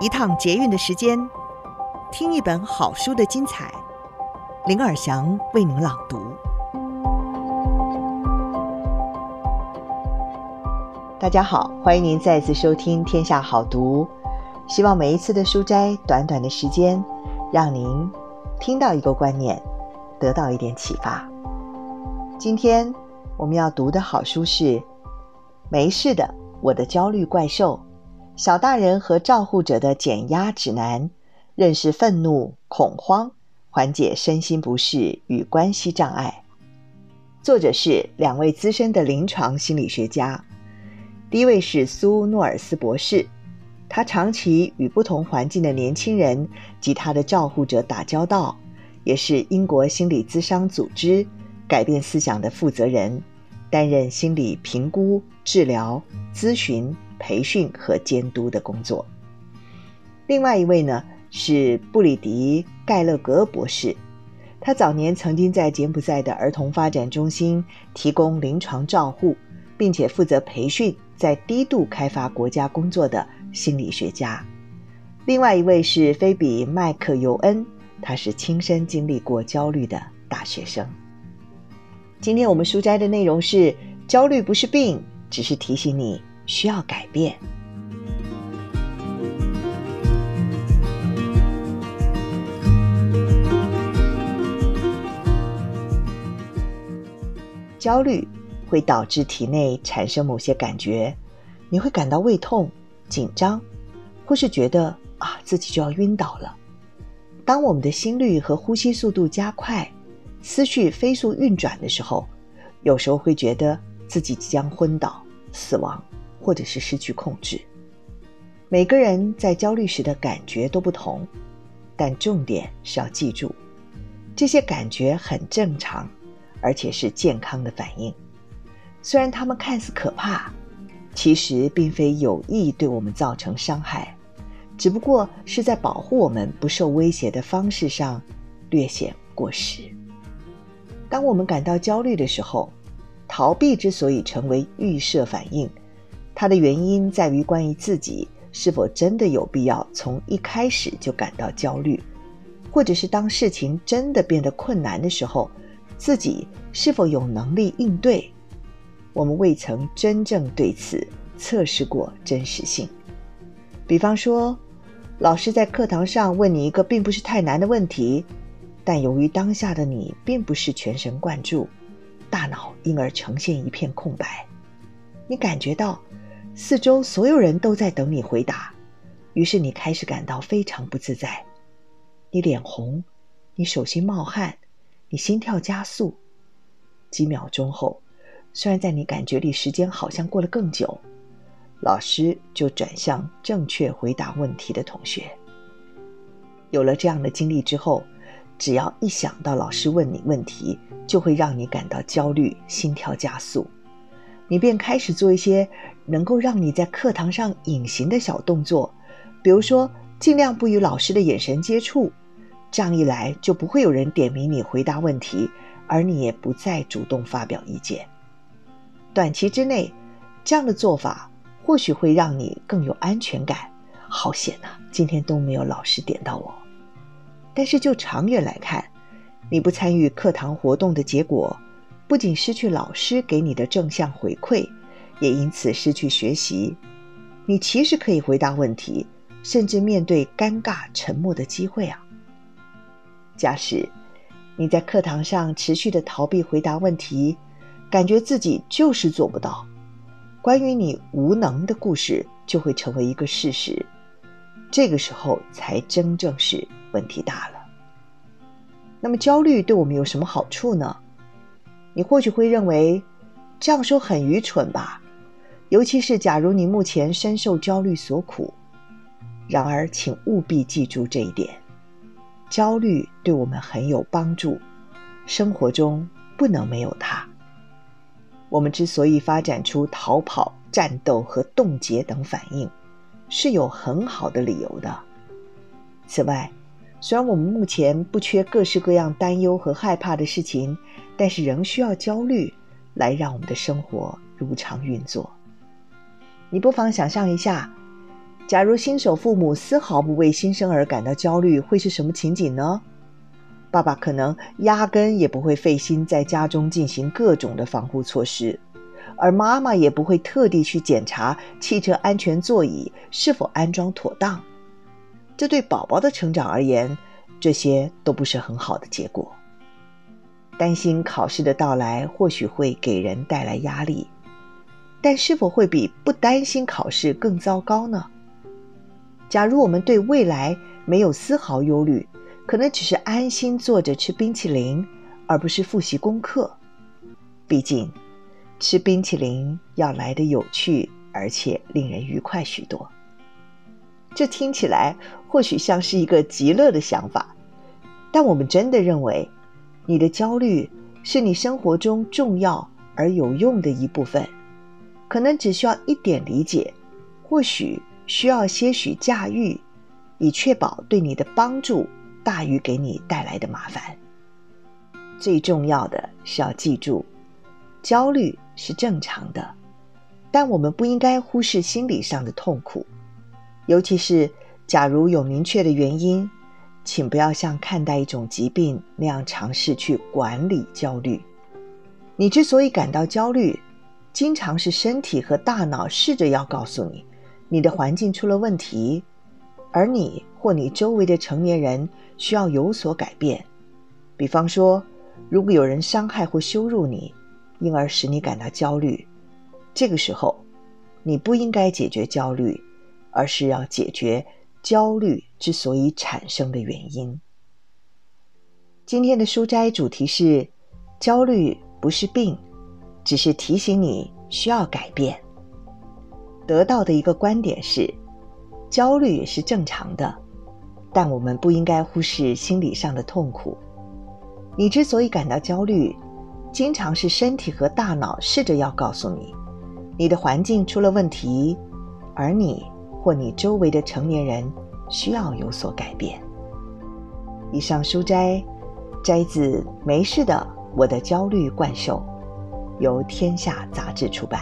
一趟捷运的时间，听一本好书的精彩。林尔祥为您朗读。大家好，欢迎您再次收听《天下好读》。希望每一次的书斋，短短的时间，让您听到一个观念，得到一点启发。今天我们要读的好书是《没事的，我的焦虑怪兽》。小大人和照护者的减压指南，认识愤怒、恐慌，缓解身心不适与关系障碍。作者是两位资深的临床心理学家。第一位是苏诺尔斯博士，他长期与不同环境的年轻人及他的照护者打交道，也是英国心理咨商组织改变思想的负责人，担任心理评估、治疗、咨询。培训和监督的工作。另外一位呢是布里迪·盖勒格博士，他早年曾经在柬埔寨的儿童发展中心提供临床照护，并且负责培训在低度开发国家工作的心理学家。另外一位是菲比·麦克尤恩，他是亲身经历过焦虑的大学生。今天我们书斋的内容是：焦虑不是病，只是提醒你。需要改变。焦虑会导致体内产生某些感觉，你会感到胃痛、紧张，或是觉得啊自己就要晕倒了。当我们的心率和呼吸速度加快，思绪飞速运转的时候，有时候会觉得自己即将昏倒、死亡。或者是失去控制。每个人在焦虑时的感觉都不同，但重点是要记住，这些感觉很正常，而且是健康的反应。虽然他们看似可怕，其实并非有意对我们造成伤害，只不过是在保护我们不受威胁的方式上略显过时。当我们感到焦虑的时候，逃避之所以成为预设反应。它的原因在于关于自己是否真的有必要从一开始就感到焦虑，或者是当事情真的变得困难的时候，自己是否有能力应对。我们未曾真正对此测试过真实性。比方说，老师在课堂上问你一个并不是太难的问题，但由于当下的你并不是全神贯注，大脑因而呈现一片空白，你感觉到。四周所有人都在等你回答，于是你开始感到非常不自在。你脸红，你手心冒汗，你心跳加速。几秒钟后，虽然在你感觉里时间好像过了更久，老师就转向正确回答问题的同学。有了这样的经历之后，只要一想到老师问你问题，就会让你感到焦虑，心跳加速。你便开始做一些能够让你在课堂上隐形的小动作，比如说尽量不与老师的眼神接触，这样一来就不会有人点名你回答问题，而你也不再主动发表意见。短期之内，这样的做法或许会让你更有安全感。好险呐，今天都没有老师点到我。但是就长远来看，你不参与课堂活动的结果。不仅失去老师给你的正向回馈，也因此失去学习。你其实可以回答问题，甚至面对尴尬沉默的机会啊！假使你在课堂上持续的逃避回答问题，感觉自己就是做不到，关于你无能的故事就会成为一个事实。这个时候才真正是问题大了。那么焦虑对我们有什么好处呢？你或许会认为这样说很愚蠢吧，尤其是假如你目前深受焦虑所苦。然而，请务必记住这一点：焦虑对我们很有帮助，生活中不能没有它。我们之所以发展出逃跑、战斗和冻结等反应，是有很好的理由的。此外，虽然我们目前不缺各式各样担忧和害怕的事情，但是仍需要焦虑来让我们的生活如常运作。你不妨想象一下，假如新手父母丝毫不为新生儿感到焦虑，会是什么情景呢？爸爸可能压根也不会费心在家中进行各种的防护措施，而妈妈也不会特地去检查汽车安全座椅是否安装妥当。这对宝宝的成长而言，这些都不是很好的结果。担心考试的到来，或许会给人带来压力，但是否会比不担心考试更糟糕呢？假如我们对未来没有丝毫忧虑，可能只是安心坐着吃冰淇淋，而不是复习功课。毕竟，吃冰淇淋要来得有趣，而且令人愉快许多。这听起来或许像是一个极乐的想法，但我们真的认为，你的焦虑是你生活中重要而有用的一部分，可能只需要一点理解，或许。需要些许驾驭，以确保对你的帮助大于给你带来的麻烦。最重要的是要记住，焦虑是正常的，但我们不应该忽视心理上的痛苦。尤其是假如有明确的原因，请不要像看待一种疾病那样尝试去管理焦虑。你之所以感到焦虑，经常是身体和大脑试着要告诉你。你的环境出了问题，而你或你周围的成年人需要有所改变。比方说，如果有人伤害或羞辱你，因而使你感到焦虑，这个时候，你不应该解决焦虑，而是要解决焦虑之所以产生的原因。今天的书斋主题是：焦虑不是病，只是提醒你需要改变。得到的一个观点是，焦虑也是正常的，但我们不应该忽视心理上的痛苦。你之所以感到焦虑，经常是身体和大脑试着要告诉你，你的环境出了问题，而你或你周围的成年人需要有所改变。以上书斋摘自《没事的，我的焦虑怪兽》，由天下杂志出版。